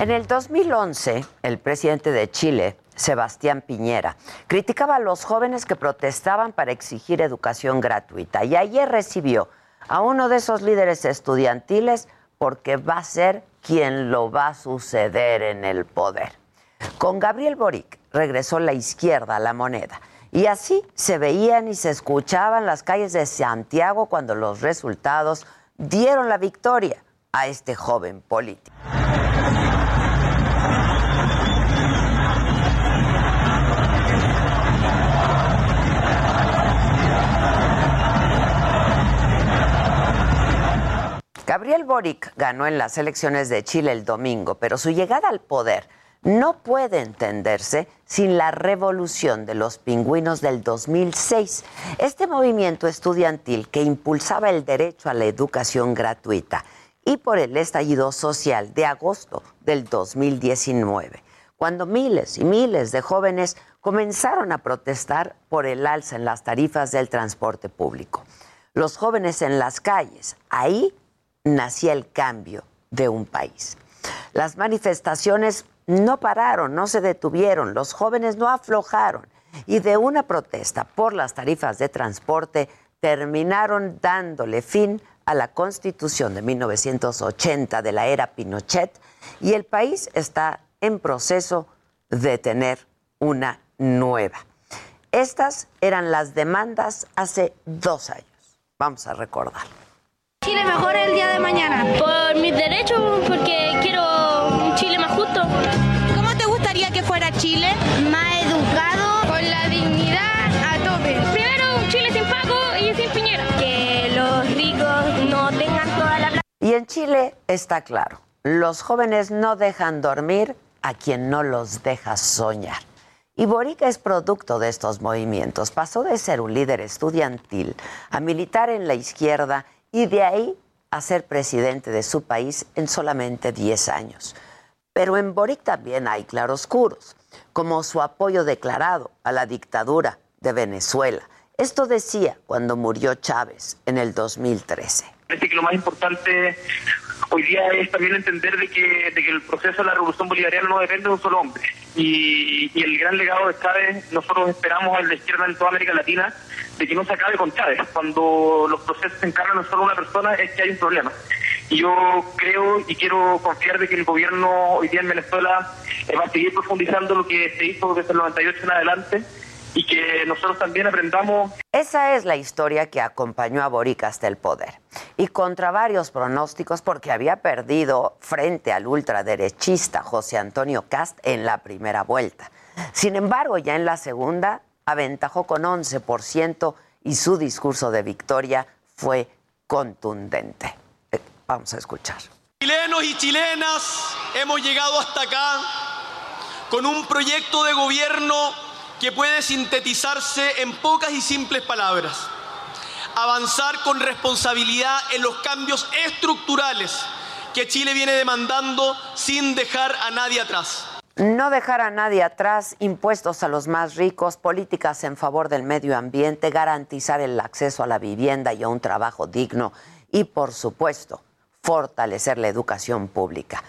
En el 2011, el presidente de Chile, Sebastián Piñera, criticaba a los jóvenes que protestaban para exigir educación gratuita y ayer recibió a uno de esos líderes estudiantiles porque va a ser quien lo va a suceder en el poder. Con Gabriel Boric regresó la izquierda a la moneda y así se veían y se escuchaban las calles de Santiago cuando los resultados dieron la victoria a este joven político. Gabriel Boric ganó en las elecciones de Chile el domingo, pero su llegada al poder no puede entenderse sin la revolución de los pingüinos del 2006. Este movimiento estudiantil que impulsaba el derecho a la educación gratuita y por el estallido social de agosto del 2019, cuando miles y miles de jóvenes comenzaron a protestar por el alza en las tarifas del transporte público. Los jóvenes en las calles, ahí nacía el cambio de un país. Las manifestaciones no pararon, no se detuvieron, los jóvenes no aflojaron y de una protesta por las tarifas de transporte terminaron dándole fin a la constitución de 1980 de la era Pinochet y el país está en proceso de tener una nueva. Estas eran las demandas hace dos años. Vamos a recordar. Chile mejor el día de mañana. Por mis derechos, porque quiero un Chile más justo. ¿Cómo te gustaría que fuera Chile? Más educado. Con la dignidad a tope. Primero un Chile sin Paco y sin Piñera. Que los ricos no tengan toda la plata. Y en Chile está claro, los jóvenes no dejan dormir a quien no los deja soñar. Y Boric es producto de estos movimientos. Pasó de ser un líder estudiantil a militar en la izquierda y de ahí a ser presidente de su país en solamente 10 años. Pero en Boric también hay claroscuros, como su apoyo declarado a la dictadura de Venezuela. Esto decía cuando murió Chávez en el 2013. Parece que lo más importante hoy día es también entender de que, el proceso de la revolución bolivariana no depende de un solo hombre. Y, y el gran legado de Chávez, nosotros esperamos en la izquierda en toda América Latina, de que no se acabe con Chávez. Cuando los procesos se encargan no solo una persona, es que hay un problema. Y yo creo y quiero confiar de que el gobierno hoy día en Venezuela eh, va a seguir profundizando lo que se hizo desde el 98 en adelante y que nosotros también aprendamos. Esa es la historia que acompañó a Boric hasta el poder. Y contra varios pronósticos, porque había perdido frente al ultraderechista José Antonio Cast en la primera vuelta. Sin embargo, ya en la segunda aventajó con 11% y su discurso de victoria fue contundente. Eh, vamos a escuchar. Chilenos y chilenas, hemos llegado hasta acá con un proyecto de gobierno que puede sintetizarse en pocas y simples palabras. Avanzar con responsabilidad en los cambios estructurales que Chile viene demandando sin dejar a nadie atrás. No dejar a nadie atrás, impuestos a los más ricos, políticas en favor del medio ambiente, garantizar el acceso a la vivienda y a un trabajo digno y, por supuesto, fortalecer la educación pública.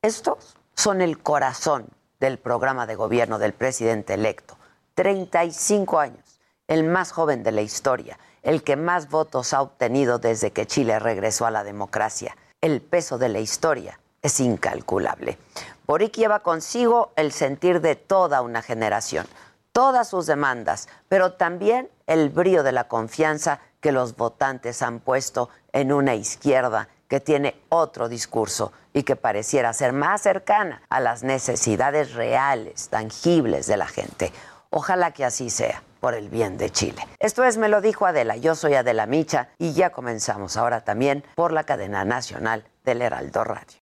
Estos son el corazón del programa de gobierno del presidente electo. 35 años, el más joven de la historia, el que más votos ha obtenido desde que Chile regresó a la democracia. El peso de la historia es incalculable. Boric lleva consigo el sentir de toda una generación, todas sus demandas, pero también el brío de la confianza que los votantes han puesto en una izquierda que tiene otro discurso y que pareciera ser más cercana a las necesidades reales, tangibles de la gente. Ojalá que así sea, por el bien de Chile. Esto es Me lo dijo Adela, yo soy Adela Micha y ya comenzamos ahora también por la cadena nacional del Heraldo Radio.